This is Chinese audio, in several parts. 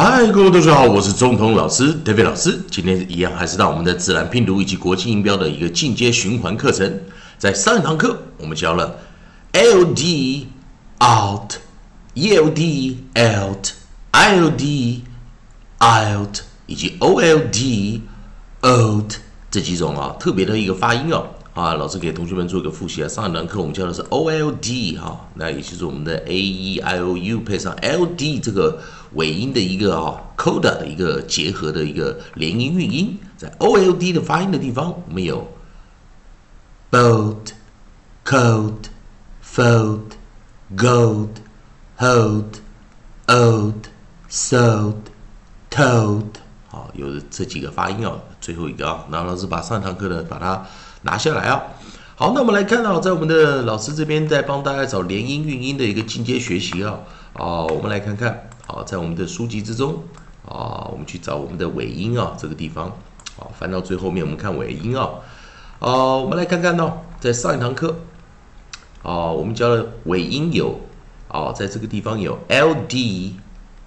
嗨，各位同学好，我是中通老师 David 老师。今天一样还是到我们的自然拼读以及国际音标的一个进阶循环课程。在上一堂课，我们教了 L D out、E L D out、I L D out 以及 O L D out 这几种啊特别的一个发音哦。啊，老师给同学们做一个复习啊。上一堂课我们教的是 O L D 哈，那也就是我们的 A E I O U 配上 L D 这个尾音的一个啊 coda 的一个结合的一个连音韵音，在 O L D 的发音的地方，我们有 boat、coat、fold、gold、hold、old、sold、told，好，有这几个发音哦。最后一个啊，那老师把上堂课的把它。拿下来啊！好，那我们来看到，在我们的老师这边在帮大家找连音韵音的一个进阶学习啊。啊，我们来看看，好，在我们的书籍之中啊，我们去找我们的尾音啊，这个地方，好，翻到最后面，我们看尾音啊。啊，我们来看看呢，在上一堂课，啊，我们教的尾音有，啊，在这个地方有 L D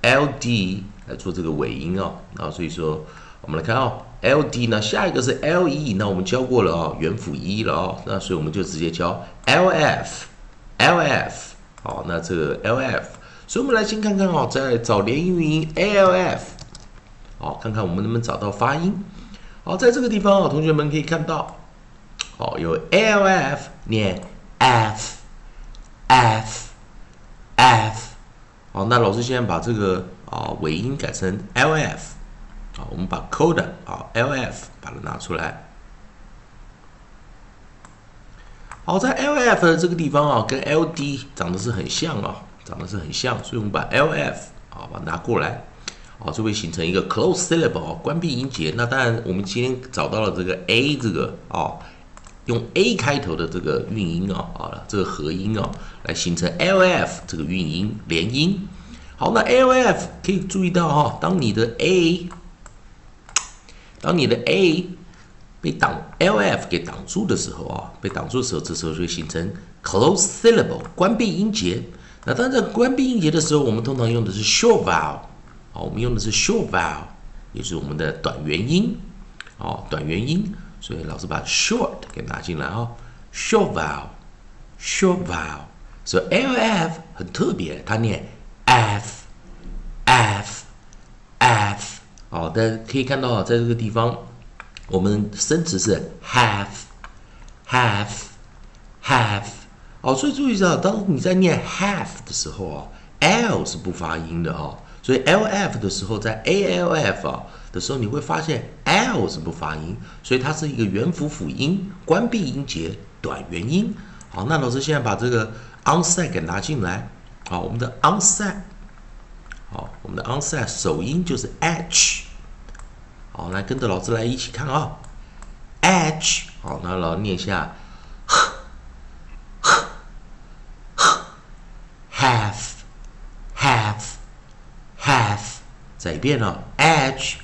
L D 来做这个尾音哦。啊，所以说，我们来看哦。L D 呢？下一个是 L E，那我们教过了哦，元辅一了哦，那所以我们就直接教 L F，L F，好，那这个 L F，所以我们来先看看哦，在找连音韵音 L F，好，看看我们能不能找到发音。好，在这个地方哦，同学们可以看到，好，有 L F 念 F，F，F，好，那老师现在把这个啊尾音改成 L F。好，我们把 coda 啊，lf 把它拿出来。好，在 lf 的这个地方啊，跟 ld 长得是很像啊，长得是很像，所以我们把 lf 啊把它拿过来，好，就会形成一个 close syllable 关闭音节。那当然，我们今天找到了这个 a 这个啊，用 a 开头的这个韵音啊，啊，这个合音啊，来形成 lf 这个韵音连音。好，那 lf 可以注意到哈，当你的 a 当你的 a 被挡 lf 给挡住的时候啊，被挡住的时候，这时候就会形成 close syllable 关闭音节。那当在关闭音节的时候，我们通常用的是 short vowel，好，我们用的是 short vowel，也就是我们的短元音，哦，短元音。所以老师把 short 给拿进来哈，short vowel，short vowel。所以 lf 很特别，它念 f，f，f。好，大家可以看到，在这个地方，我们生词是 have，have，have。好，所以注意一下，当你在念 have 的时候啊，l 是不发音的哈。所以 lf 的时候，在 alf 的时候，你会发现 l 是不发音，所以它是一个元辅辅音，关闭音节，短元音。好，那老师现在把这个 onset 给拿进来。好，我们的 onset，好，我们的 onset 首音就是 h，好，来跟着老师来一起看啊、哦、，h，好，那老师念一下，h，h，h，have，have，have，再一遍哦。H。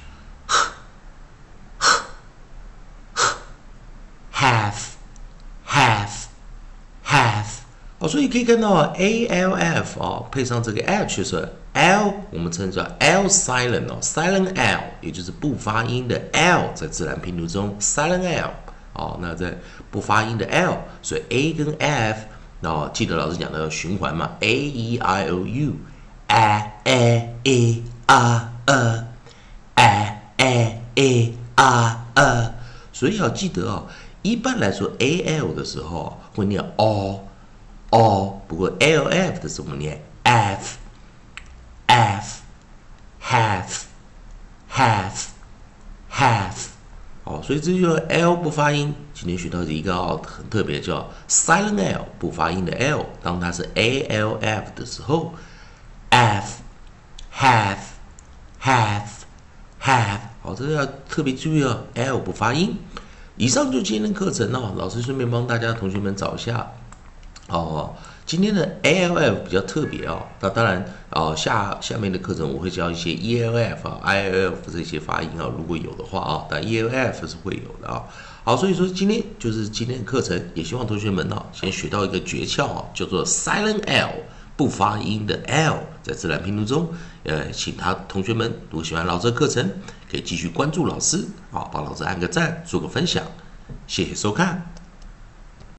所以可以看到 a l f 哦，配上这个 h 是。L 我们称作 L silent 哦，silent L 也就是不发音的 L，在自然拼读中 silent L 哦，那在不发音的 L，所以 A 跟 F 哦，记得老师讲的循环嘛，A E I O U，A A E R E，A A E R E，所以要记得哦，一般来说 A L 的时候会念 O l f 的字母念 F。have have have have 哦，所以这就 l 不发音。今天学到的一个哦，很特别，叫 silent l 不发音的 l，当它是 a l f 的时候，f have have have 好，这个要特别注意哦，l 不发音。以上就今天的课程哦，老师顺便帮大家同学们找一下哦。今天的 A L F 比较特别哦，那当然哦，下下面的课程我会教一些 E L F 啊、I L F 这些发音啊，如果有的话啊，但 E L F 是会有的啊。好，所以说今天就是今天的课程，也希望同学们呢先学到一个诀窍啊，叫做 Silent L 不发音的 L，在自然拼读中，呃，请他同学们如果喜欢老师的课程，可以继续关注老师，好，帮老师按个赞，做个分享，谢谢收看。